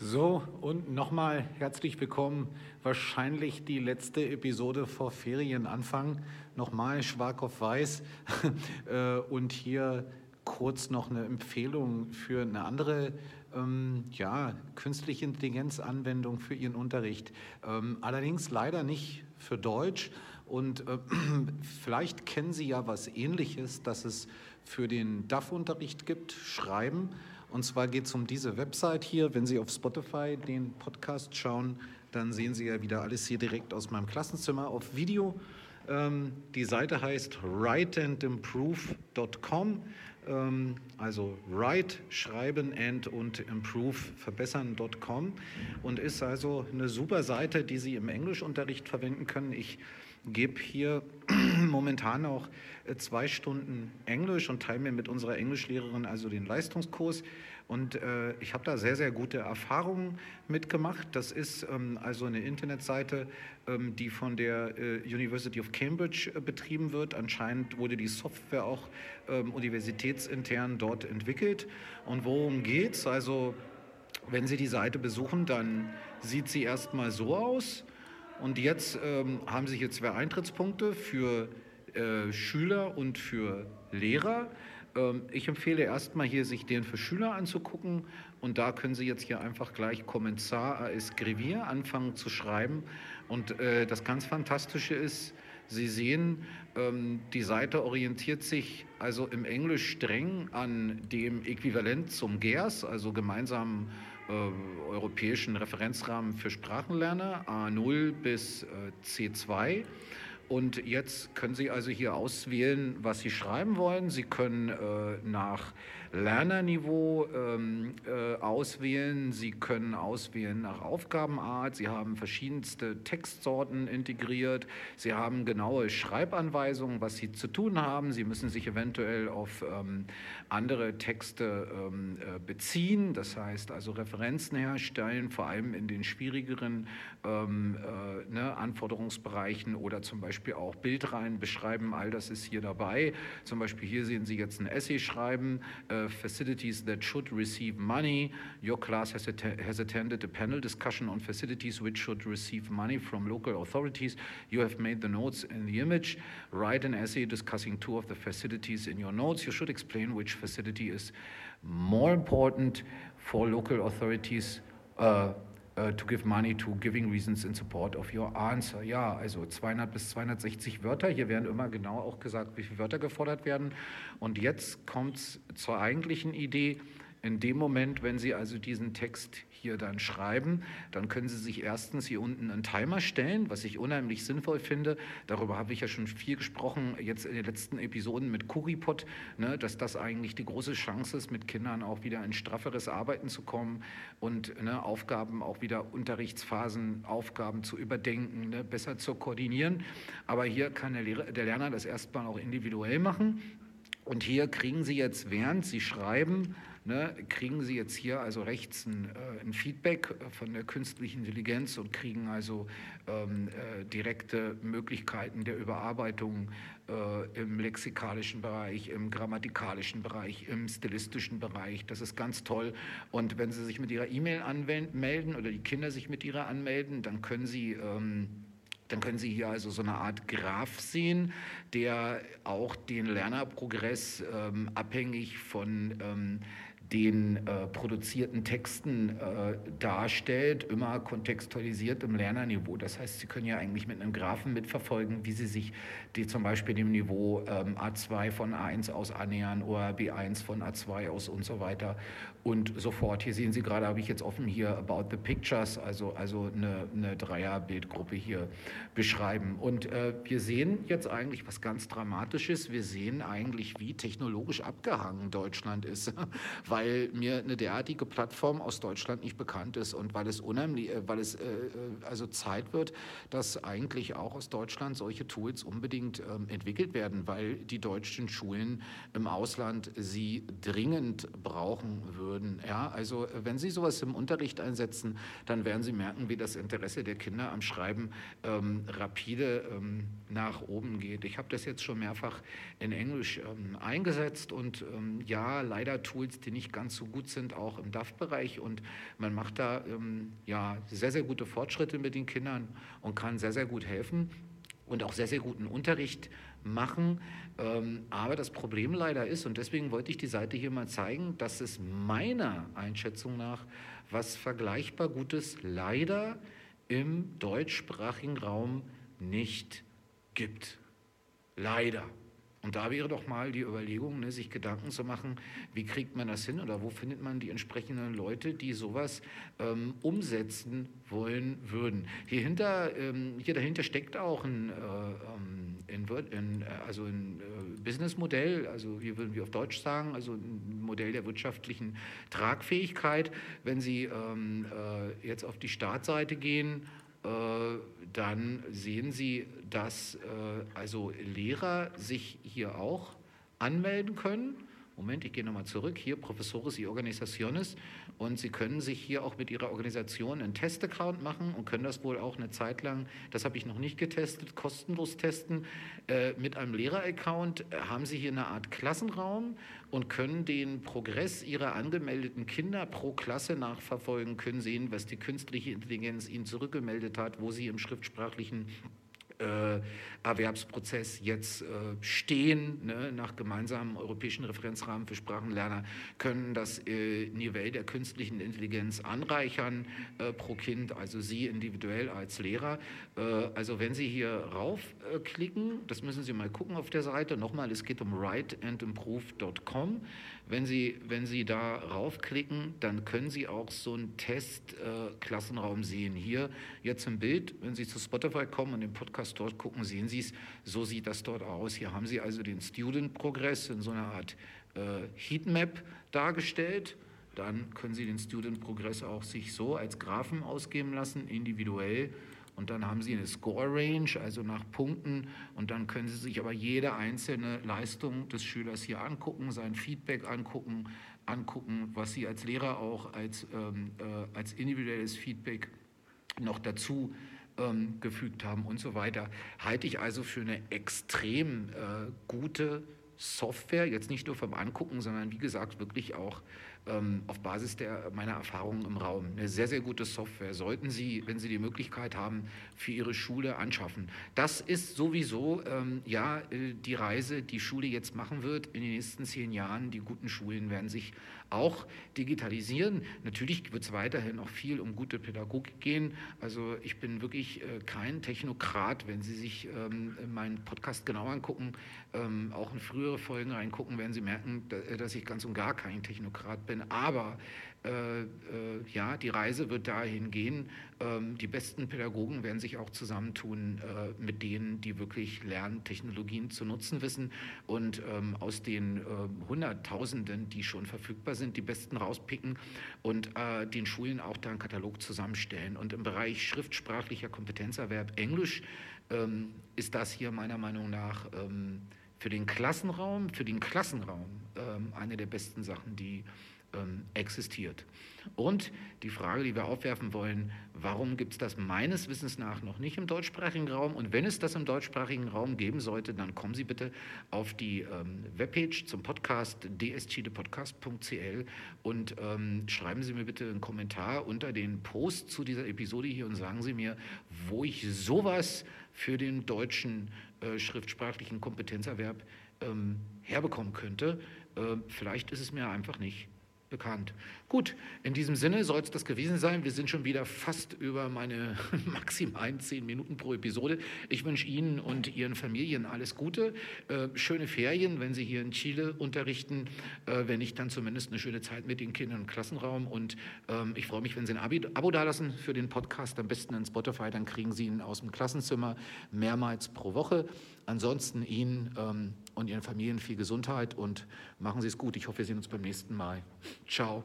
So, und nochmal herzlich willkommen. Wahrscheinlich die letzte Episode vor Ferienanfang. Nochmal Schwark auf Weiß. Äh, und hier kurz noch eine Empfehlung für eine andere ähm, ja, künstliche Intelligenz-Anwendung für Ihren Unterricht. Ähm, allerdings leider nicht für Deutsch. Und äh, vielleicht kennen Sie ja was Ähnliches, das es für den DAF-Unterricht gibt, Schreiben. Und zwar geht es um diese Website hier. Wenn Sie auf Spotify den Podcast schauen, dann sehen Sie ja wieder alles hier direkt aus meinem Klassenzimmer auf Video. Ähm, die Seite heißt writeandimprove.com. Ähm, also write, schreiben and und improve, verbessern.com und ist also eine super Seite, die Sie im Englischunterricht verwenden können. Ich gebe hier momentan auch äh, zwei Stunden Englisch und teile mir mit unserer Englischlehrerin also den Leistungskurs. Und äh, ich habe da sehr, sehr gute Erfahrungen mitgemacht. Das ist ähm, also eine Internetseite, ähm, die von der äh, University of Cambridge äh, betrieben wird. Anscheinend wurde die Software auch ähm, universitätsintern dort entwickelt. Und worum geht es? Also, wenn Sie die Seite besuchen, dann sieht sie erstmal so aus. Und jetzt ähm, haben Sie hier zwei Eintrittspunkte für äh, Schüler und für Lehrer. Ähm, ich empfehle erstmal hier, sich den für Schüler anzugucken. Und da können Sie jetzt hier einfach gleich Kommentar à escrivir anfangen zu schreiben. Und äh, das ganz Fantastische ist, Sie sehen, ähm, die Seite orientiert sich also im Englisch streng an dem Äquivalent zum GERS, also gemeinsamen äh, europäischen Referenzrahmen für Sprachenlerner, A0 bis äh, C2. Und jetzt können Sie also hier auswählen, was Sie schreiben wollen. Sie können äh, nach Lernerniveau ähm, äh, auswählen. Sie können auswählen nach Aufgabenart. Sie haben verschiedenste Textsorten integriert. Sie haben genaue Schreibanweisungen, was Sie zu tun haben. Sie müssen sich eventuell auf ähm, andere Texte ähm, äh, beziehen, das heißt also Referenzen herstellen, vor allem in den schwierigeren ähm, äh, ne, Anforderungsbereichen oder zum Beispiel auch Bildreihen beschreiben. All das ist hier dabei. Zum Beispiel hier sehen Sie jetzt ein Essay schreiben. Äh, Facilities that should receive money. Your class has, has attended a panel discussion on facilities which should receive money from local authorities. You have made the notes in the image. Write an essay discussing two of the facilities in your notes. You should explain which facility is more important for local authorities. Uh, uh, to give money to giving reasons in support of your answer. Ja, also 200 bis 260 Wörter. Hier werden immer genau auch gesagt, wie viele Wörter gefordert werden. Und jetzt kommt es zur eigentlichen Idee. In dem Moment, wenn Sie also diesen Text hier dann schreiben, dann können Sie sich erstens hier unten einen Timer stellen, was ich unheimlich sinnvoll finde. Darüber habe ich ja schon viel gesprochen, jetzt in den letzten Episoden mit Kuripot, ne, dass das eigentlich die große Chance ist, mit Kindern auch wieder in strafferes Arbeiten zu kommen und ne, Aufgaben auch wieder Unterrichtsphasen, Aufgaben zu überdenken, ne, besser zu koordinieren. Aber hier kann der, Lehrer, der Lerner das erstmal auch individuell machen. Und hier kriegen Sie jetzt, während Sie schreiben, ne, kriegen Sie jetzt hier also rechts ein, äh, ein, Feedback von der künstlichen Intelligenz und kriegen also ähm, äh, direkte Möglichkeiten der Überarbeitung äh, im lexikalischen Bereich, im grammatikalischen Bereich, im stilistischen Bereich. Das ist ganz toll. Und wenn Sie sich mit Ihrer E-Mail anmelden oder die Kinder sich mit ihrer anmelden, dann können Sie ähm, dann können Sie hier also so eine Art Graph sehen, der auch den Lernerprogress ähm, abhängig von ähm, den äh, produzierten Texten äh, darstellt, immer kontextualisiert im Lernerniveau. Das heißt, Sie können ja eigentlich mit einem Graphen mitverfolgen, wie Sie sich die zum Beispiel dem Niveau ähm, A2 von A1 aus annähern oder B1 von A2 aus und so weiter und so fort. Hier sehen Sie gerade, habe ich jetzt offen hier About the Pictures, also, also eine, eine Dreierbildgruppe hier beschreiben. Und äh, wir sehen jetzt eigentlich was ganz Dramatisches. Wir sehen eigentlich, wie technologisch abgehangen Deutschland ist, weil mir eine derartige Plattform aus Deutschland nicht bekannt ist und weil es unheimlich, äh, weil es äh, äh, also Zeit wird, dass eigentlich auch aus Deutschland solche Tools unbedingt ähm, entwickelt werden, weil die deutschen Schulen im Ausland sie dringend brauchen würden. Ja, also wenn Sie sowas im Unterricht einsetzen, dann werden Sie merken, wie das Interesse der Kinder am Schreiben ähm, rapide ähm, nach oben geht. Ich habe das jetzt schon mehrfach in Englisch ähm, eingesetzt und ähm, ja, leider Tools, die nicht nicht ganz so gut sind, auch im DAF-Bereich. Und man macht da ähm, ja sehr, sehr gute Fortschritte mit den Kindern und kann sehr, sehr gut helfen und auch sehr, sehr guten Unterricht machen. Ähm, aber das Problem leider ist, und deswegen wollte ich die Seite hier mal zeigen, dass es meiner Einschätzung nach was vergleichbar Gutes leider im deutschsprachigen Raum nicht gibt. Leider. Und da wäre doch mal die Überlegung, ne, sich Gedanken zu machen, wie kriegt man das hin oder wo findet man die entsprechenden Leute, die sowas ähm, umsetzen wollen würden. Hier, hinter, ähm, hier dahinter steckt auch ein, äh, in, ähm, in, also ein äh, Businessmodell, also hier würden wir auf Deutsch sagen, also ein Modell der wirtschaftlichen Tragfähigkeit. Wenn Sie ähm, äh, jetzt auf die Startseite gehen, äh, dann sehen Sie, dass äh, also Lehrer sich hier auch anmelden können. Moment, ich gehe nochmal zurück. Hier, Professores y Organizaciones. Und Sie können sich hier auch mit Ihrer Organisation einen Testaccount machen und können das wohl auch eine Zeit lang, das habe ich noch nicht getestet, kostenlos testen. Äh, mit einem Lehreraccount haben Sie hier eine Art Klassenraum und können den Progress Ihrer angemeldeten Kinder pro Klasse nachverfolgen, können sehen, was die künstliche Intelligenz Ihnen zurückgemeldet hat, wo Sie im schriftsprachlichen äh, Erwerbsprozess jetzt äh, stehen, ne, nach gemeinsamen europäischen Referenzrahmen für Sprachenlerner, können das äh, Niveau der künstlichen Intelligenz anreichern äh, pro Kind, also Sie individuell als Lehrer. Äh, also wenn Sie hier raufklicken, das müssen Sie mal gucken auf der Seite, nochmal, es geht um writeandimprove.com. Wenn Sie, wenn Sie da raufklicken, dann können Sie auch so einen Test-Klassenraum äh, sehen. Hier jetzt im Bild, wenn Sie zu Spotify kommen und den Podcast dort gucken, sehen Sie es, so sieht das dort aus. Hier haben Sie also den Student-Progress in so einer Art äh, Heatmap dargestellt. Dann können Sie den Student-Progress auch sich so als Graphen ausgeben lassen, individuell und dann haben Sie eine Score Range, also nach Punkten und dann können Sie sich aber jede einzelne Leistung des Schülers hier angucken, sein Feedback angucken, angucken, was Sie als Lehrer auch als, ähm, äh, als individuelles Feedback noch dazu ähm, gefügt haben und so weiter. Halte ich also für eine extrem äh, gute Software, jetzt nicht nur vom Angucken, sondern wie gesagt wirklich auch ähm, auf Basis der, meiner Erfahrungen im Raum. Eine sehr, sehr gute Software sollten Sie, wenn Sie die Möglichkeit haben, für Ihre Schule anschaffen. Das ist sowieso ähm, ja äh, die Reise, die Schule jetzt machen wird in den nächsten zehn Jahren. Die guten Schulen werden sich auch digitalisieren. Natürlich wird es weiterhin noch viel um gute Pädagogik gehen. Also ich bin wirklich äh, kein Technokrat. Wenn Sie sich ähm, meinen Podcast genau angucken, ähm, auch in frühere Folgen reingucken, werden Sie merken, dass ich ganz und gar kein Technokrat bin. Aber äh, äh, ja, die Reise wird dahin gehen. Ähm, die besten Pädagogen werden sich auch zusammentun äh, mit denen, die wirklich Lerntechnologien zu nutzen wissen und ähm, aus den Hunderttausenden, die schon verfügbar sind, die besten rauspicken und den Schulen auch da einen Katalog zusammenstellen. Und im Bereich schriftsprachlicher Kompetenzerwerb Englisch ähm, ist das hier meiner Meinung nach für den Klassenraum, für den Klassenraum eine der besten Sachen, die ähm, existiert. Und die Frage, die wir aufwerfen wollen, warum gibt es das meines Wissens nach noch nicht im deutschsprachigen Raum? Und wenn es das im deutschsprachigen Raum geben sollte, dann kommen Sie bitte auf die ähm, Webpage zum Podcast dschiedepodcast.cl und ähm, schreiben Sie mir bitte einen Kommentar unter den Post zu dieser Episode hier und sagen Sie mir, wo ich sowas für den deutschen äh, schriftsprachlichen Kompetenzerwerb ähm, herbekommen könnte. Äh, vielleicht ist es mir einfach nicht bekannt. Gut, in diesem Sinne soll es das gewesen sein. Wir sind schon wieder fast über meine maximalen zehn Minuten pro Episode. Ich wünsche Ihnen und Ihren Familien alles Gute, äh, schöne Ferien, wenn Sie hier in Chile unterrichten, äh, wenn nicht, dann zumindest eine schöne Zeit mit den Kindern im Klassenraum. Und ähm, ich freue mich, wenn Sie ein Abi Abo dalassen für den Podcast, am besten in Spotify, dann kriegen Sie ihn aus dem Klassenzimmer mehrmals pro Woche. Ansonsten Ihnen ähm, und Ihren Familien viel Gesundheit und machen Sie es gut. Ich hoffe, wir sehen uns beim nächsten Mal. Ciao.